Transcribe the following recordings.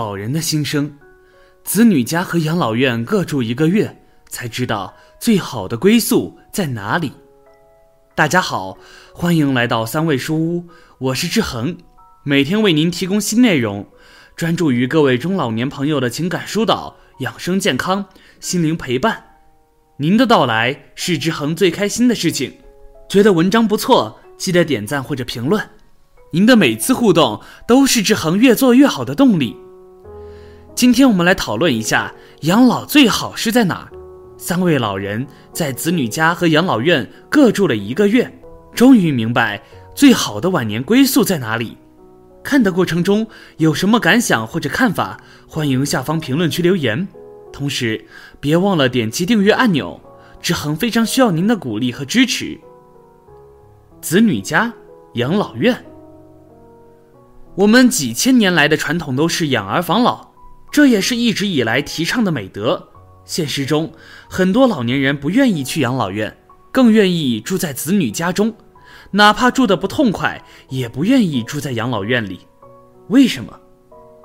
老人的心声。子女家和养老院各住一个月，才知道最好的归宿在哪里。大家好，欢迎来到三味书屋，我是志恒，每天为您提供新内容，专注于各位中老年朋友的情感疏导、养生健康、心灵陪伴。您的到来是志恒最开心的事情。觉得文章不错，记得点赞或者评论。您的每次互动都是志恒越做越好的动力。今天我们来讨论一下养老最好是在哪儿。三位老人在子女家和养老院各住了一个月，终于明白最好的晚年归宿在哪里。看的过程中有什么感想或者看法，欢迎下方评论区留言。同时，别忘了点击订阅按钮，志恒非常需要您的鼓励和支持。子女家、养老院。我们几千年来的传统都是养儿防老，这也是一直以来提倡的美德。现实中，很多老年人不愿意去养老院，更愿意住在子女家中，哪怕住得不痛快，也不愿意住在养老院里。为什么？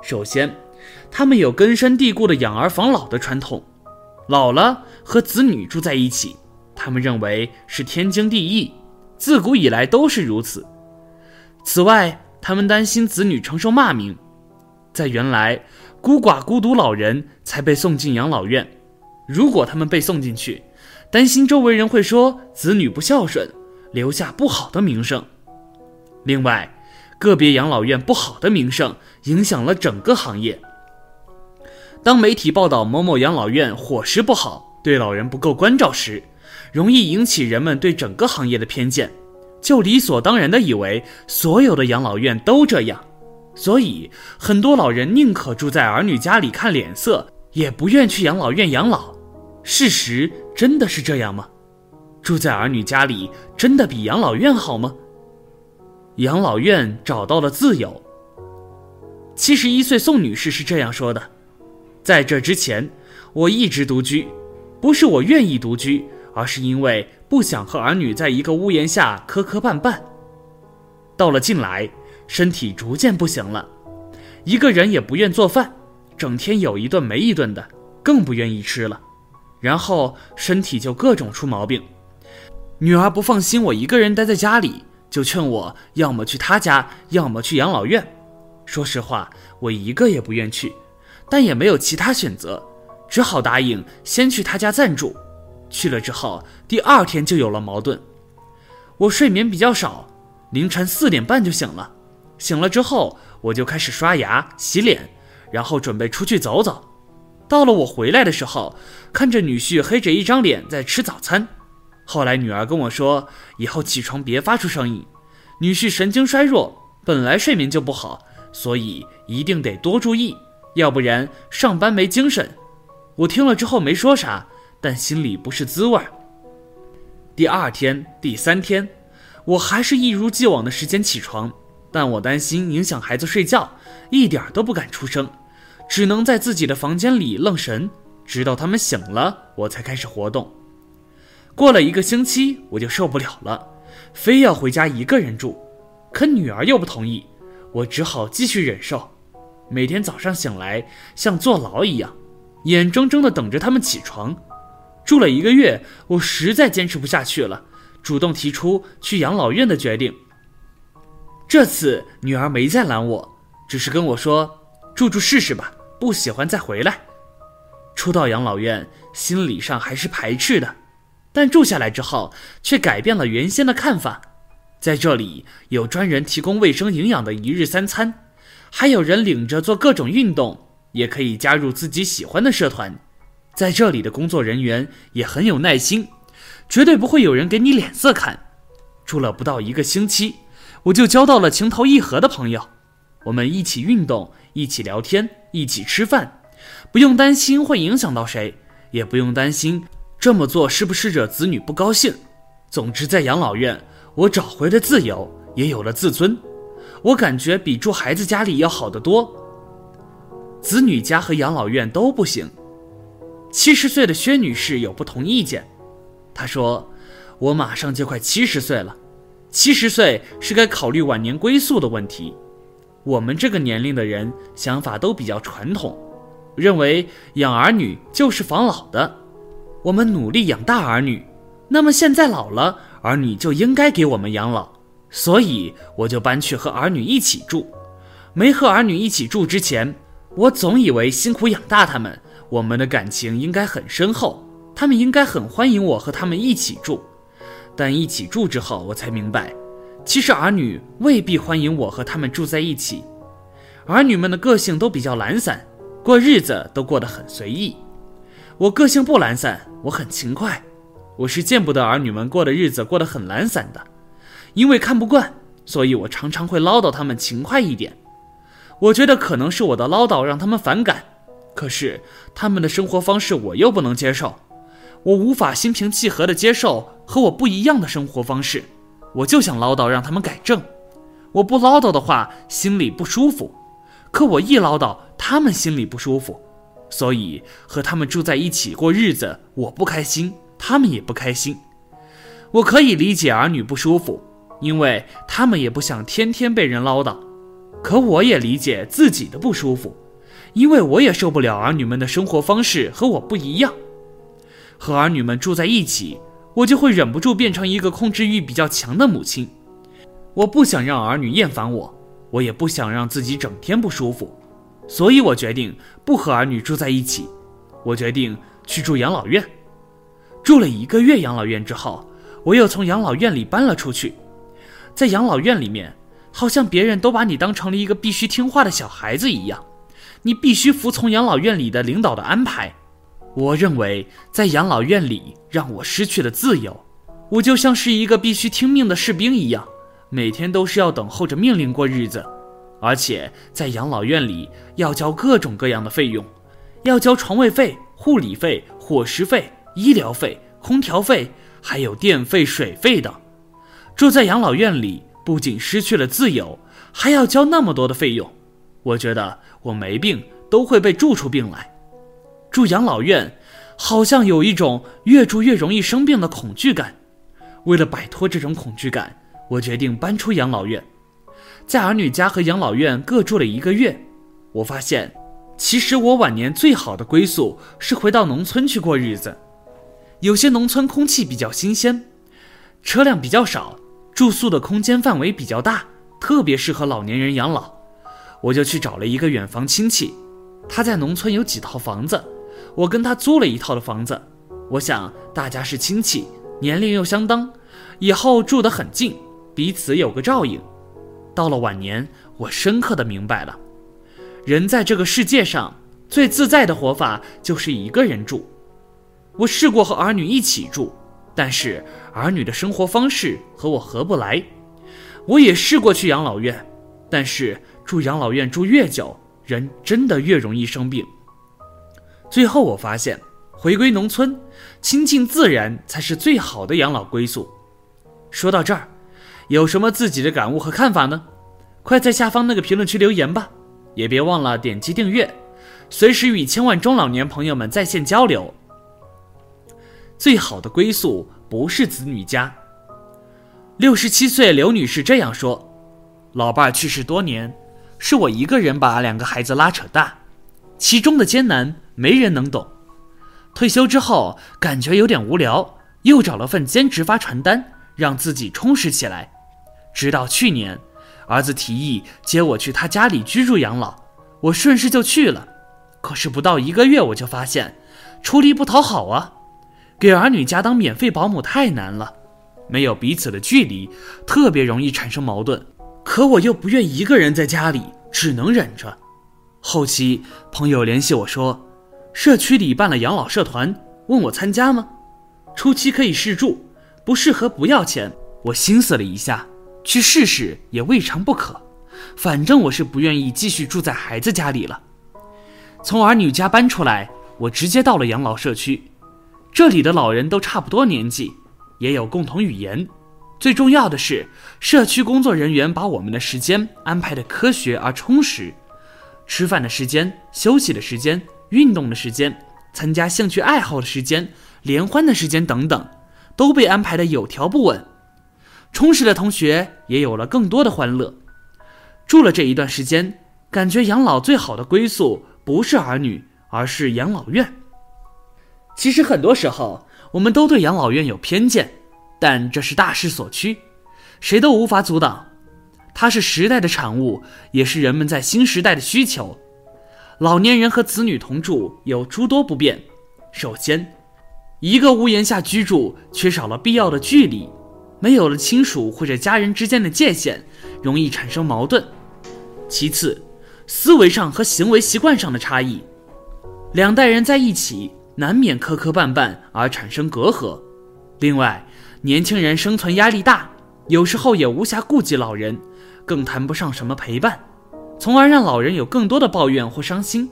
首先，他们有根深蒂固的养儿防老的传统，老了和子女住在一起，他们认为是天经地义，自古以来都是如此。此外，他们担心子女承受骂名，在原来，孤寡孤独老人才被送进养老院。如果他们被送进去，担心周围人会说子女不孝顺，留下不好的名声。另外，个别养老院不好的名声影响了整个行业。当媒体报道某某养老院伙食不好，对老人不够关照时，容易引起人们对整个行业的偏见。就理所当然的以为所有的养老院都这样，所以很多老人宁可住在儿女家里看脸色，也不愿去养老院养老。事实真的是这样吗？住在儿女家里真的比养老院好吗？养老院找到了自由。七十一岁宋女士是这样说的：“在这之前，我一直独居，不是我愿意独居。”而是因为不想和儿女在一个屋檐下磕磕绊绊。到了近来，身体逐渐不行了，一个人也不愿做饭，整天有一顿没一顿的，更不愿意吃了。然后身体就各种出毛病。女儿不放心我一个人待在家里，就劝我要么去她家，要么去养老院。说实话，我一个也不愿去，但也没有其他选择，只好答应先去她家暂住。去了之后，第二天就有了矛盾。我睡眠比较少，凌晨四点半就醒了。醒了之后，我就开始刷牙、洗脸，然后准备出去走走。到了我回来的时候，看着女婿黑着一张脸在吃早餐。后来女儿跟我说，以后起床别发出声音。女婿神经衰弱，本来睡眠就不好，所以一定得多注意，要不然上班没精神。我听了之后没说啥。但心里不是滋味。第二天、第三天，我还是一如既往的时间起床，但我担心影响孩子睡觉，一点都不敢出声，只能在自己的房间里愣神，直到他们醒了，我才开始活动。过了一个星期，我就受不了了，非要回家一个人住，可女儿又不同意，我只好继续忍受，每天早上醒来像坐牢一样，眼睁睁地等着他们起床。住了一个月，我实在坚持不下去了，主动提出去养老院的决定。这次女儿没再拦我，只是跟我说：“住住试试吧，不喜欢再回来。”初到养老院，心理上还是排斥的，但住下来之后，却改变了原先的看法。在这里有专人提供卫生营养的一日三餐，还有人领着做各种运动，也可以加入自己喜欢的社团。在这里的工作人员也很有耐心，绝对不会有人给你脸色看。住了不到一个星期，我就交到了情投意合的朋友，我们一起运动，一起聊天，一起吃饭，不用担心会影响到谁，也不用担心这么做是不是惹子女不高兴。总之，在养老院，我找回了自由，也有了自尊，我感觉比住孩子家里要好得多。子女家和养老院都不行。七十岁的薛女士有不同意见，她说：“我马上就快七十岁了，七十岁是该考虑晚年归宿的问题。我们这个年龄的人想法都比较传统，认为养儿女就是防老的。我们努力养大儿女，那么现在老了，儿女就应该给我们养老。所以我就搬去和儿女一起住。没和儿女一起住之前，我总以为辛苦养大他们，我们的感情应该很深厚，他们应该很欢迎我和他们一起住。但一起住之后，我才明白。其实儿女未必欢迎我和他们住在一起，儿女们的个性都比较懒散，过日子都过得很随意。我个性不懒散，我很勤快，我是见不得儿女们过的日子过得很懒散的，因为看不惯，所以我常常会唠叨他们勤快一点。我觉得可能是我的唠叨让他们反感，可是他们的生活方式我又不能接受，我无法心平气和地接受和我不一样的生活方式。我就想唠叨，让他们改正。我不唠叨的话，心里不舒服；可我一唠叨，他们心里不舒服。所以和他们住在一起过日子，我不开心，他们也不开心。我可以理解儿女不舒服，因为他们也不想天天被人唠叨。可我也理解自己的不舒服，因为我也受不了儿女们的生活方式和我不一样。和儿女们住在一起。我就会忍不住变成一个控制欲比较强的母亲。我不想让儿女厌烦我，我也不想让自己整天不舒服，所以我决定不和儿女住在一起。我决定去住养老院。住了一个月养老院之后，我又从养老院里搬了出去。在养老院里面，好像别人都把你当成了一个必须听话的小孩子一样，你必须服从养老院里的领导的安排。我认为在养老院里让我失去了自由，我就像是一个必须听命的士兵一样，每天都是要等候着命令过日子，而且在养老院里要交各种各样的费用，要交床位费、护理费、伙食费、医疗费、空调费，还有电费、水费等。住在养老院里不仅失去了自由，还要交那么多的费用，我觉得我没病都会被住出病来。住养老院，好像有一种越住越容易生病的恐惧感。为了摆脱这种恐惧感，我决定搬出养老院，在儿女家和养老院各住了一个月。我发现，其实我晚年最好的归宿是回到农村去过日子。有些农村空气比较新鲜，车辆比较少，住宿的空间范围比较大，特别适合老年人养老。我就去找了一个远房亲戚，他在农村有几套房子。我跟他租了一套的房子，我想大家是亲戚，年龄又相当，以后住得很近，彼此有个照应。到了晚年，我深刻的明白了，人在这个世界上最自在的活法就是一个人住。我试过和儿女一起住，但是儿女的生活方式和我合不来。我也试过去养老院，但是住养老院住越久，人真的越容易生病。最后我发现，回归农村，亲近自然才是最好的养老归宿。说到这儿，有什么自己的感悟和看法呢？快在下方那个评论区留言吧！也别忘了点击订阅，随时与千万中老年朋友们在线交流。最好的归宿不是子女家。六十七岁刘女士这样说：“老伴儿去世多年，是我一个人把两个孩子拉扯大，其中的艰难。”没人能懂。退休之后感觉有点无聊，又找了份兼职发传单，让自己充实起来。直到去年，儿子提议接我去他家里居住养老，我顺势就去了。可是不到一个月，我就发现出力不讨好啊！给儿女家当免费保姆太难了，没有彼此的距离，特别容易产生矛盾。可我又不愿一个人在家里，只能忍着。后期朋友联系我说。社区里办了养老社团，问我参加吗？初期可以试住，不适合不要钱。我心思了一下，去试试也未尝不可。反正我是不愿意继续住在孩子家里了。从儿女家搬出来，我直接到了养老社区。这里的老人都差不多年纪，也有共同语言。最重要的是，社区工作人员把我们的时间安排的科学而充实，吃饭的时间、休息的时间。运动的时间、参加兴趣爱好的时间、联欢的时间等等，都被安排的有条不紊。充实的同学也有了更多的欢乐。住了这一段时间，感觉养老最好的归宿不是儿女，而是养老院。其实很多时候，我们都对养老院有偏见，但这是大势所趋，谁都无法阻挡。它是时代的产物，也是人们在新时代的需求。老年人和子女同住有诸多不便。首先，一个屋檐下居住，缺少了必要的距离，没有了亲属或者家人之间的界限，容易产生矛盾。其次，思维上和行为习惯上的差异，两代人在一起。难免磕磕绊绊而产生隔阂。另外，年轻人生存压力大，有时候也无暇顾及老人，更谈不上什么陪伴，从而让老人有更多的抱怨或伤心。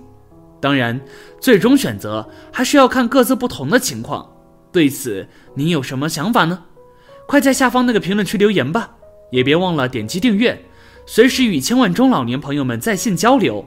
当然，最终选择还是要看各自不同的情况。对此，您有什么想法呢？快在下方那个评论区留言吧！也别忘了点击订阅，随时与千万中老年朋友们在线交流。